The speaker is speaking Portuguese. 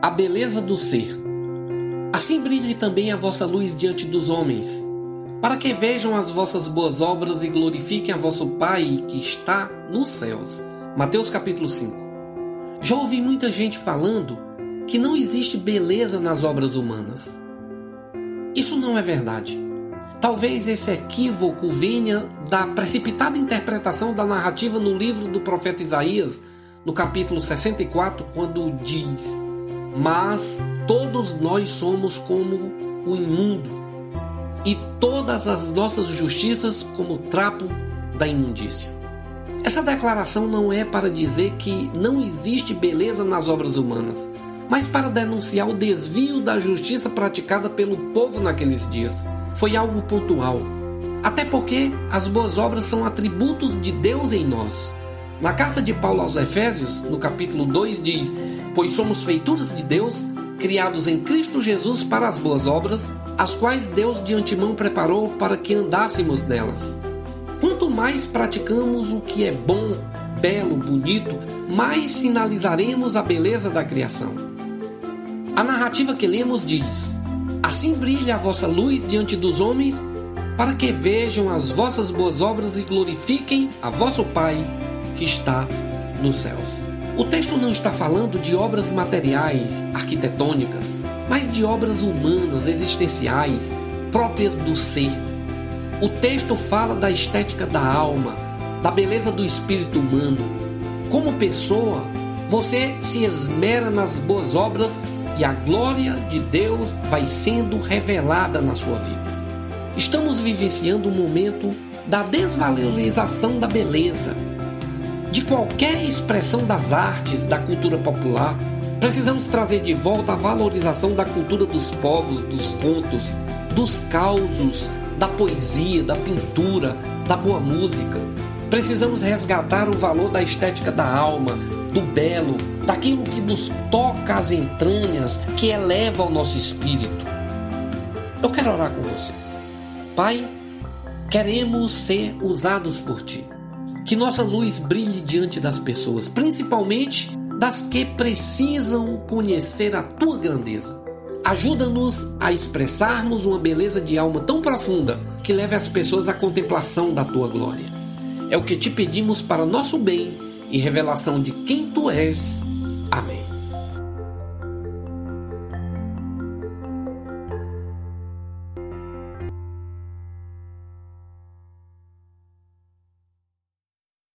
a beleza do ser. Assim brilhe também a vossa luz diante dos homens, para que vejam as vossas boas obras e glorifiquem a vosso Pai que está nos céus. Mateus capítulo 5. Já ouvi muita gente falando que não existe beleza nas obras humanas. Isso não é verdade. Talvez esse equívoco venha da precipitada interpretação da narrativa no livro do profeta Isaías, no capítulo 64, quando diz: mas todos nós somos como o imundo, e todas as nossas justiças como trapo da imundícia. Essa declaração não é para dizer que não existe beleza nas obras humanas, mas para denunciar o desvio da justiça praticada pelo povo naqueles dias. Foi algo pontual. Até porque as boas obras são atributos de Deus em nós. Na carta de Paulo aos Efésios, no capítulo 2, diz: Pois somos feituras de Deus, criados em Cristo Jesus para as boas obras, as quais Deus de antemão preparou para que andássemos nelas. Quanto mais praticamos o que é bom, belo, bonito, mais sinalizaremos a beleza da criação. A narrativa que lemos diz: Assim brilha a vossa luz diante dos homens, para que vejam as vossas boas obras e glorifiquem a vosso Pai que está nos céus. O texto não está falando de obras materiais, arquitetônicas, mas de obras humanas, existenciais, próprias do ser. O texto fala da estética da alma, da beleza do espírito humano. Como pessoa, você se esmera nas boas obras e a glória de Deus vai sendo revelada na sua vida. Estamos vivenciando um momento da desvalorização da beleza de qualquer expressão das artes, da cultura popular. Precisamos trazer de volta a valorização da cultura dos povos, dos contos, dos causos, da poesia, da pintura, da boa música. Precisamos resgatar o valor da estética da alma, do belo, daquilo que nos toca as entranhas, que eleva o nosso espírito. Eu quero orar com você. Pai, queremos ser usados por Ti. Que nossa luz brilhe diante das pessoas, principalmente das que precisam conhecer a tua grandeza. Ajuda-nos a expressarmos uma beleza de alma tão profunda que leve as pessoas à contemplação da tua glória. É o que te pedimos para nosso bem e revelação de quem tu és. Amém.